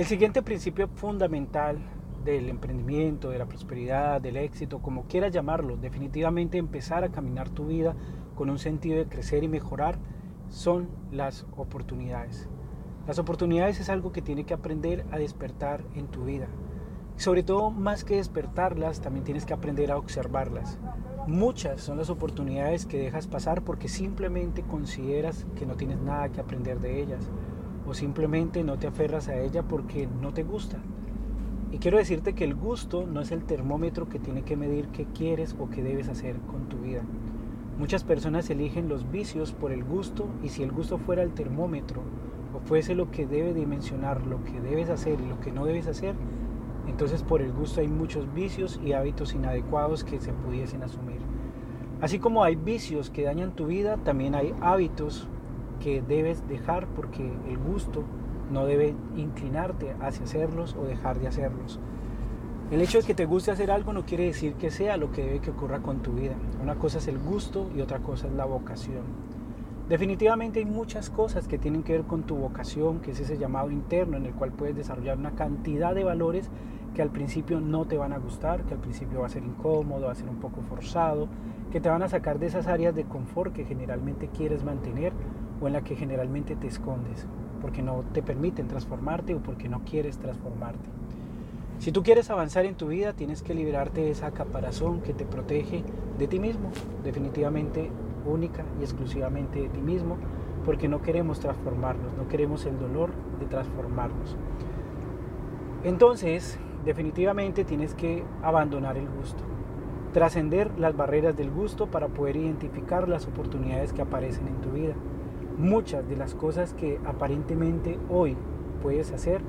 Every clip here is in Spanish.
El siguiente principio fundamental del emprendimiento, de la prosperidad, del éxito, como quieras llamarlo, definitivamente empezar a caminar tu vida con un sentido de crecer y mejorar, son las oportunidades. Las oportunidades es algo que tiene que aprender a despertar en tu vida. Sobre todo, más que despertarlas, también tienes que aprender a observarlas. Muchas son las oportunidades que dejas pasar porque simplemente consideras que no tienes nada que aprender de ellas o simplemente no te aferras a ella porque no te gusta. Y quiero decirte que el gusto no es el termómetro que tiene que medir qué quieres o qué debes hacer con tu vida. Muchas personas eligen los vicios por el gusto y si el gusto fuera el termómetro o fuese lo que debe dimensionar lo que debes hacer y lo que no debes hacer, entonces por el gusto hay muchos vicios y hábitos inadecuados que se pudiesen asumir. Así como hay vicios que dañan tu vida, también hay hábitos que debes dejar porque el gusto no debe inclinarte hacia hacerlos o dejar de hacerlos. El hecho de que te guste hacer algo no quiere decir que sea lo que debe que ocurra con tu vida. Una cosa es el gusto y otra cosa es la vocación. Definitivamente hay muchas cosas que tienen que ver con tu vocación, que es ese llamado interno en el cual puedes desarrollar una cantidad de valores que al principio no te van a gustar, que al principio va a ser incómodo, va a ser un poco forzado, que te van a sacar de esas áreas de confort que generalmente quieres mantener o en la que generalmente te escondes porque no te permiten transformarte o porque no quieres transformarte. Si tú quieres avanzar en tu vida, tienes que liberarte de esa caparazón que te protege de ti mismo, definitivamente única y exclusivamente de ti mismo, porque no queremos transformarnos, no queremos el dolor de transformarnos. Entonces, definitivamente tienes que abandonar el gusto, trascender las barreras del gusto para poder identificar las oportunidades que aparecen en tu vida muchas de las cosas que aparentemente hoy puedes hacer,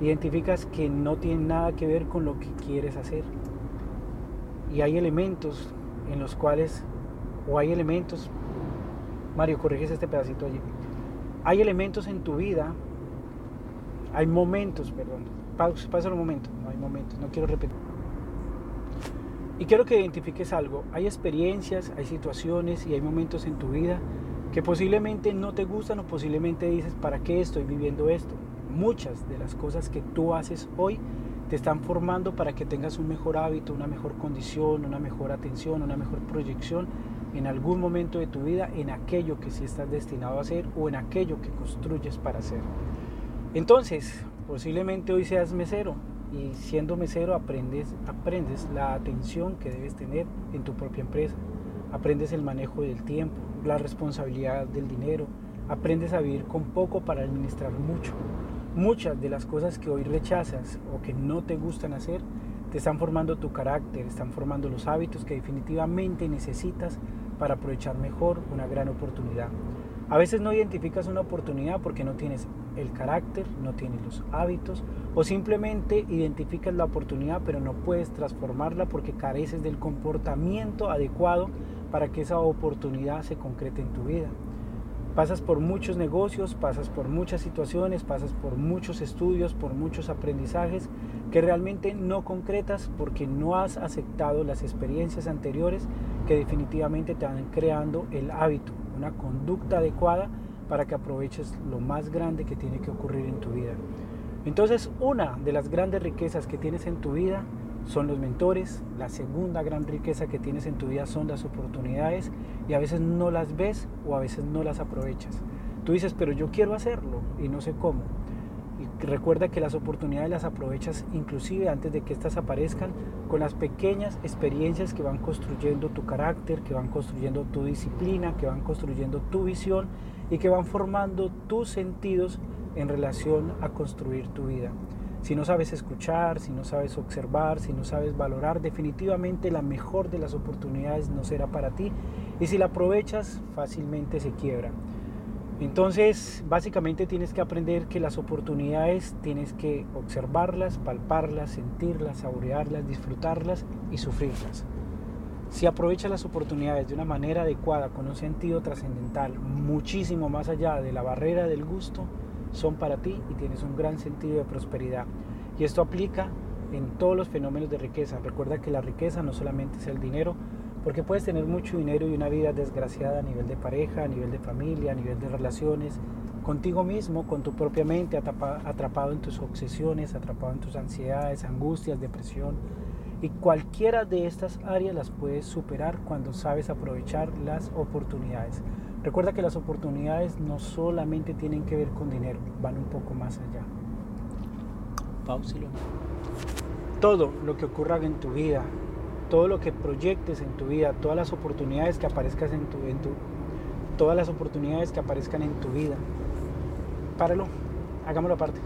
identificas que no tienen nada que ver con lo que quieres hacer. Y hay elementos en los cuales, o hay elementos, Mario, corriges este pedacito allí. Hay elementos en tu vida, hay momentos, perdón, pasa un momento, no hay momentos, no quiero repetir. Y quiero que identifiques algo, hay experiencias, hay situaciones y hay momentos en tu vida que posiblemente no te gustan o posiblemente dices, ¿para qué estoy viviendo esto? Muchas de las cosas que tú haces hoy te están formando para que tengas un mejor hábito, una mejor condición, una mejor atención, una mejor proyección en algún momento de tu vida en aquello que sí estás destinado a hacer o en aquello que construyes para hacer. Entonces, posiblemente hoy seas mesero y siendo mesero aprendes, aprendes la atención que debes tener en tu propia empresa, aprendes el manejo del tiempo, la responsabilidad del dinero, aprendes a vivir con poco para administrar mucho. Muchas de las cosas que hoy rechazas o que no te gustan hacer, te están formando tu carácter, están formando los hábitos que definitivamente necesitas para aprovechar mejor una gran oportunidad. A veces no identificas una oportunidad porque no tienes el carácter, no tienes los hábitos o simplemente identificas la oportunidad pero no puedes transformarla porque careces del comportamiento adecuado para que esa oportunidad se concrete en tu vida. Pasas por muchos negocios, pasas por muchas situaciones, pasas por muchos estudios, por muchos aprendizajes que realmente no concretas porque no has aceptado las experiencias anteriores que definitivamente te van creando el hábito, una conducta adecuada para que aproveches lo más grande que tiene que ocurrir en tu vida. Entonces, una de las grandes riquezas que tienes en tu vida son los mentores, la segunda gran riqueza que tienes en tu vida son las oportunidades y a veces no las ves o a veces no las aprovechas. Tú dices, pero yo quiero hacerlo y no sé cómo. Y recuerda que las oportunidades las aprovechas inclusive antes de que éstas aparezcan con las pequeñas experiencias que van construyendo tu carácter, que van construyendo tu disciplina, que van construyendo tu visión y que van formando tus sentidos en relación a construir tu vida. Si no sabes escuchar, si no sabes observar, si no sabes valorar, definitivamente la mejor de las oportunidades no será para ti y si la aprovechas fácilmente se quiebra. Entonces, básicamente tienes que aprender que las oportunidades tienes que observarlas, palparlas, sentirlas, saborearlas, disfrutarlas y sufrirlas. Si aprovechas las oportunidades de una manera adecuada, con un sentido trascendental, muchísimo más allá de la barrera del gusto, son para ti y tienes un gran sentido de prosperidad. Y esto aplica en todos los fenómenos de riqueza. Recuerda que la riqueza no solamente es el dinero, porque puedes tener mucho dinero y una vida desgraciada a nivel de pareja, a nivel de familia, a nivel de relaciones, contigo mismo, con tu propia mente, atrapado en tus obsesiones, atrapado en tus ansiedades, angustias, depresión. Y cualquiera de estas áreas las puedes superar cuando sabes aprovechar las oportunidades. Recuerda que las oportunidades no solamente tienen que ver con dinero, van un poco más allá. Pausilo. Todo lo que ocurra en tu vida, todo lo que proyectes en tu vida, todas las oportunidades que aparezcan en tu, en tu todas las oportunidades que aparezcan en tu vida, páralo, hagámoslo aparte.